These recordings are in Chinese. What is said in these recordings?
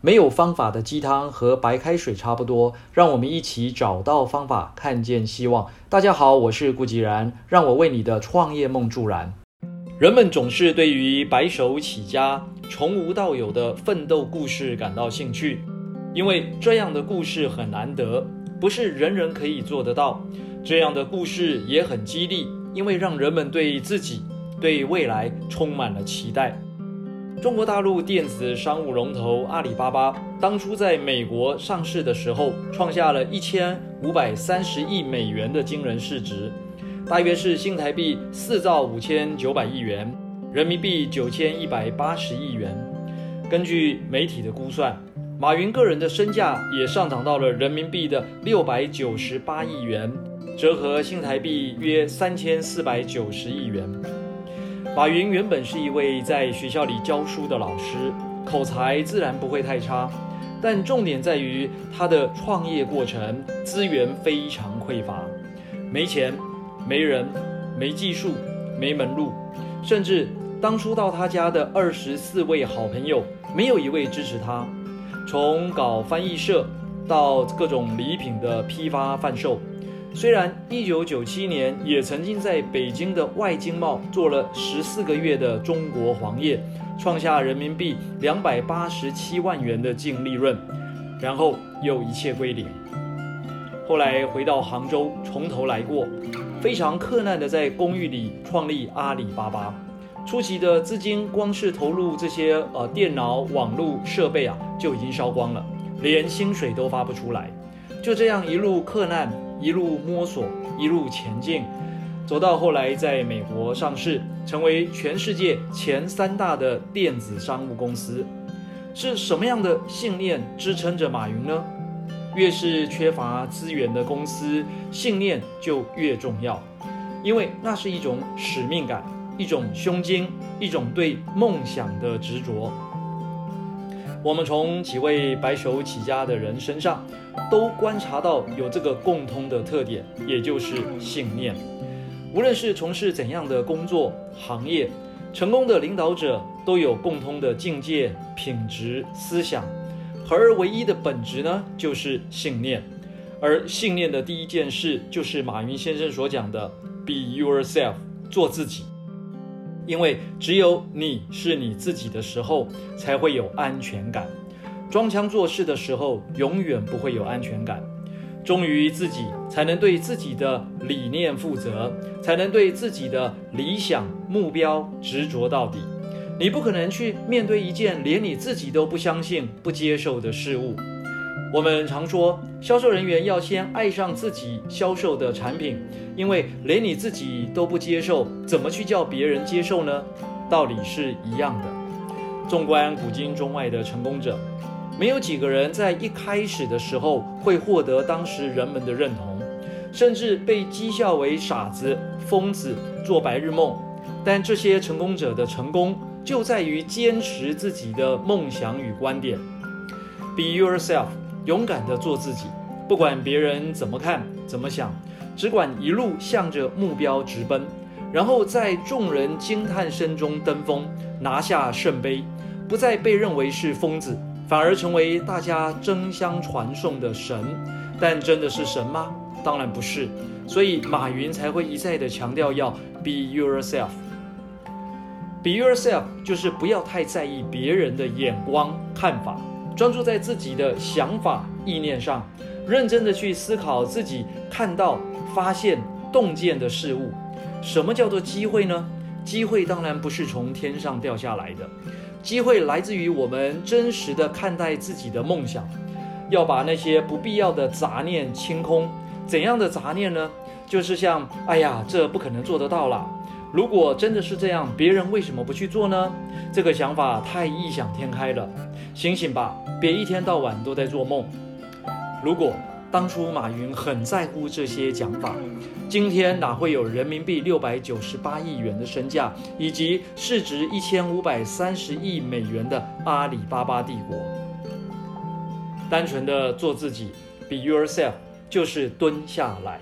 没有方法的鸡汤和白开水差不多，让我们一起找到方法，看见希望。大家好，我是顾吉然，让我为你的创业梦助燃。人们总是对于白手起家、从无到有的奋斗故事感到兴趣，因为这样的故事很难得，不是人人可以做得到。这样的故事也很激励，因为让人们对自己、对未来充满了期待。中国大陆电子商务龙头阿里巴巴当初在美国上市的时候，创下了一千五百三十亿美元的惊人市值，大约是新台币四兆五千九百亿元，人民币九千一百八十亿元。根据媒体的估算，马云个人的身价也上涨到了人民币的六百九十八亿元，折合新台币约三千四百九十亿元。马云原本是一位在学校里教书的老师，口才自然不会太差，但重点在于他的创业过程资源非常匮乏，没钱、没人、没技术、没门路，甚至当初到他家的二十四位好朋友，没有一位支持他。从搞翻译社到各种礼品的批发贩售。虽然一九九七年也曾经在北京的外经贸做了十四个月的中国黄页，创下人民币两百八十七万元的净利润，然后又一切归零。后来回到杭州，从头来过，非常困难的在公寓里创立阿里巴巴。初期的资金光是投入这些呃电脑、网络设备啊，就已经烧光了，连薪水都发不出来。就这样一路克难。一路摸索，一路前进，走到后来，在美国上市，成为全世界前三大的电子商务公司。是什么样的信念支撑着马云呢？越是缺乏资源的公司，信念就越重要，因为那是一种使命感，一种胸襟，一种对梦想的执着。我们从几位白手起家的人身上，都观察到有这个共通的特点，也就是信念。无论是从事怎样的工作行业，成功的领导者都有共通的境界、品质、思想，合而唯一的本质呢，就是信念。而信念的第一件事，就是马云先生所讲的 “Be yourself”，做自己。因为只有你是你自己的时候，才会有安全感。装腔作势的时候，永远不会有安全感。忠于自己，才能对自己的理念负责，才能对自己的理想目标执着到底。你不可能去面对一件连你自己都不相信、不接受的事物。我们常说，销售人员要先爱上自己销售的产品，因为连你自己都不接受，怎么去叫别人接受呢？道理是一样的。纵观古今中外的成功者，没有几个人在一开始的时候会获得当时人们的认同，甚至被讥笑为傻子、疯子、做白日梦。但这些成功者的成功，就在于坚持自己的梦想与观点。Be yourself。勇敢的做自己，不管别人怎么看、怎么想，只管一路向着目标直奔，然后在众人惊叹声中登峰，拿下圣杯，不再被认为是疯子，反而成为大家争相传颂的神。但真的是神吗？当然不是。所以马云才会一再的强调要 be yourself。be yourself 就是不要太在意别人的眼光看法。专注在自己的想法、意念上，认真的去思考自己看到、发现、洞见的事物。什么叫做机会呢？机会当然不是从天上掉下来的，机会来自于我们真实的看待自己的梦想。要把那些不必要的杂念清空。怎样的杂念呢？就是像，哎呀，这不可能做得到啦。如果真的是这样，别人为什么不去做呢？这个想法太异想天开了，醒醒吧，别一天到晚都在做梦。如果当初马云很在乎这些讲法，今天哪会有人民币六百九十八亿元的身价，以及市值一千五百三十亿美元的阿里巴巴帝国？单纯的做自己，be yourself，就是蹲下来，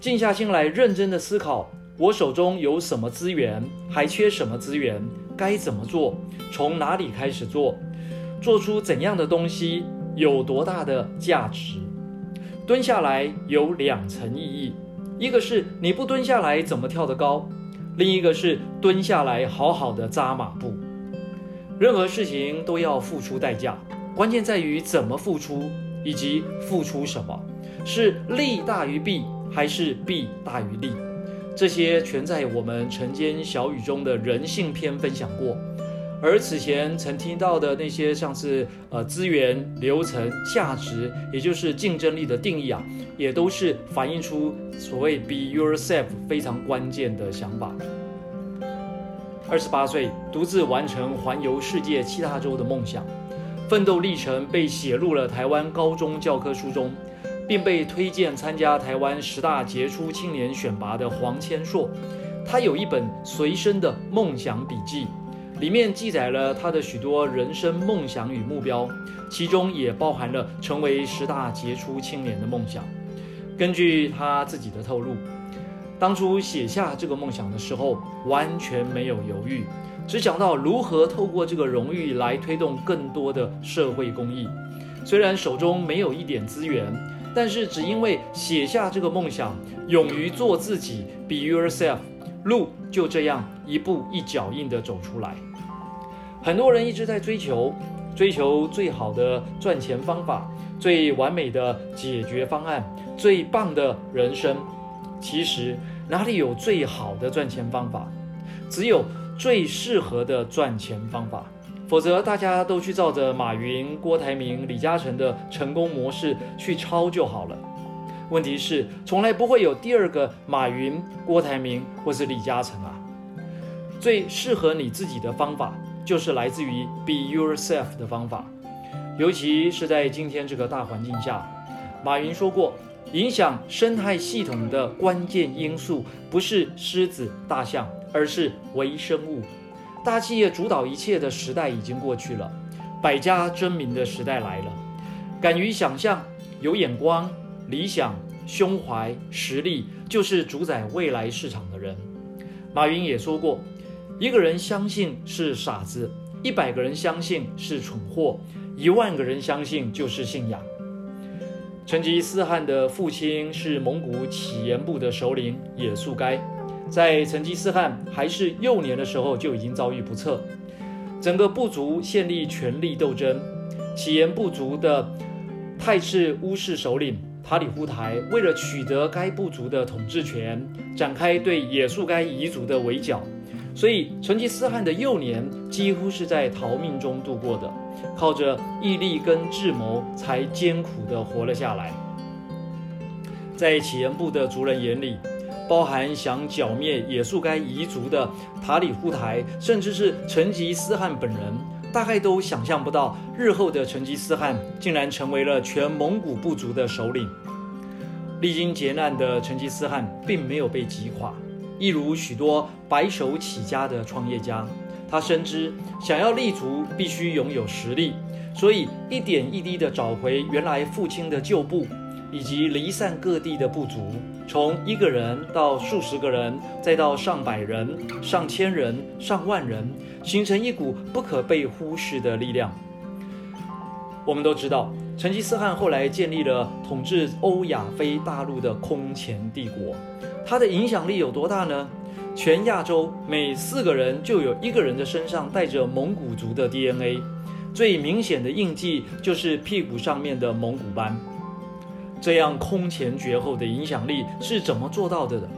静下心来，认真的思考。我手中有什么资源，还缺什么资源？该怎么做？从哪里开始做？做出怎样的东西，有多大的价值。蹲下来有两层意义，一个是你不蹲下来怎么跳得高，另一个是蹲下来好好的扎马步。任何事情都要付出代价，关键在于怎么付出以及付出什么，是利大于弊还是弊大于利？这些全在我们晨间小语中的人性篇分享过。而此前曾听到的那些像是呃资源、流程、价值，也就是竞争力的定义啊，也都是反映出所谓 “be yourself” 非常关键的想法。二十八岁独自完成环游世界七大洲的梦想，奋斗历程被写入了台湾高中教科书中，并被推荐参加台湾十大杰出青年选拔的黄千硕，他有一本随身的梦想笔记。里面记载了他的许多人生梦想与目标，其中也包含了成为十大杰出青年的梦想。根据他自己的透露，当初写下这个梦想的时候，完全没有犹豫，只想到如何透过这个荣誉来推动更多的社会公益。虽然手中没有一点资源，但是只因为写下这个梦想，勇于做自己，be yourself。路就这样一步一脚印地走出来。很多人一直在追求，追求最好的赚钱方法，最完美的解决方案，最棒的人生。其实哪里有最好的赚钱方法？只有最适合的赚钱方法。否则大家都去照着马云、郭台铭、李嘉诚的成功模式去抄就好了。问题是，从来不会有第二个马云、郭台铭或是李嘉诚啊。最适合你自己的方法，就是来自于 Be Yourself 的方法。尤其是在今天这个大环境下，马云说过，影响生态系统的关键因素不是狮子、大象，而是微生物。大企业主导一切的时代已经过去了，百家争鸣的时代来了。敢于想象，有眼光。理想、胸怀、实力，就是主宰未来市场的人。马云也说过：“一个人相信是傻子，一百个人相信是蠢货，一万个人相信就是信仰。”成吉思汗的父亲是蒙古乞颜部的首领也速该，在成吉思汗还是幼年的时候就已经遭遇不测，整个部族陷立权力斗争。乞颜部族的太赤乌氏首领。塔里忽台为了取得该部族的统治权，展开对也速该彝族的围剿，所以成吉思汗的幼年几乎是在逃命中度过的，靠着毅力跟智谋才艰苦地活了下来。在乞颜部的族人眼里，包含想剿灭也速该彝族的塔里忽台，甚至是成吉思汗本人，大概都想象不到。日后的成吉思汗竟然成为了全蒙古部族的首领。历经劫难的成吉思汗并没有被击垮，一如许多白手起家的创业家，他深知想要立足必须拥有实力，所以一点一滴地找回原来父亲的旧部，以及离散各地的部族，从一个人到数十个人，再到上百人、上千人、上万人，形成一股不可被忽视的力量。我们都知道，成吉思汗后来建立了统治欧亚非大陆的空前帝国，他的影响力有多大呢？全亚洲每四个人就有一个人的身上带着蒙古族的 DNA，最明显的印记就是屁股上面的蒙古斑。这样空前绝后的影响力是怎么做到的呢？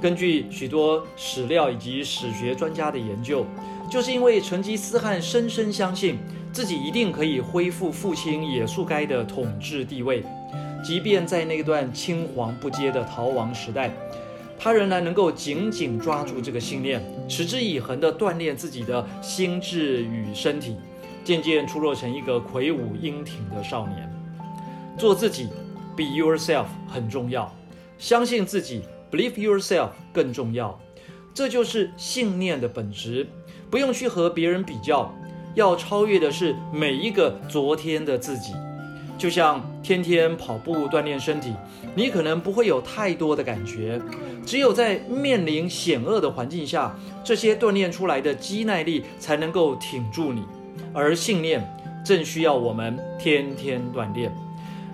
根据许多史料以及史学专家的研究，就是因为成吉思汗深深相信。自己一定可以恢复父亲也速该的统治地位，即便在那段青黄不接的逃亡时代，他仍然能够紧紧抓住这个信念，持之以恒地锻炼自己的心智与身体，渐渐出落成一个魁梧英挺的少年。做自己，be yourself 很重要，相信自己，believe yourself 更重要。这就是信念的本质，不用去和别人比较。要超越的是每一个昨天的自己，就像天天跑步锻炼身体，你可能不会有太多的感觉，只有在面临险恶的环境下，这些锻炼出来的肌耐力才能够挺住你。而信念正需要我们天天锻炼。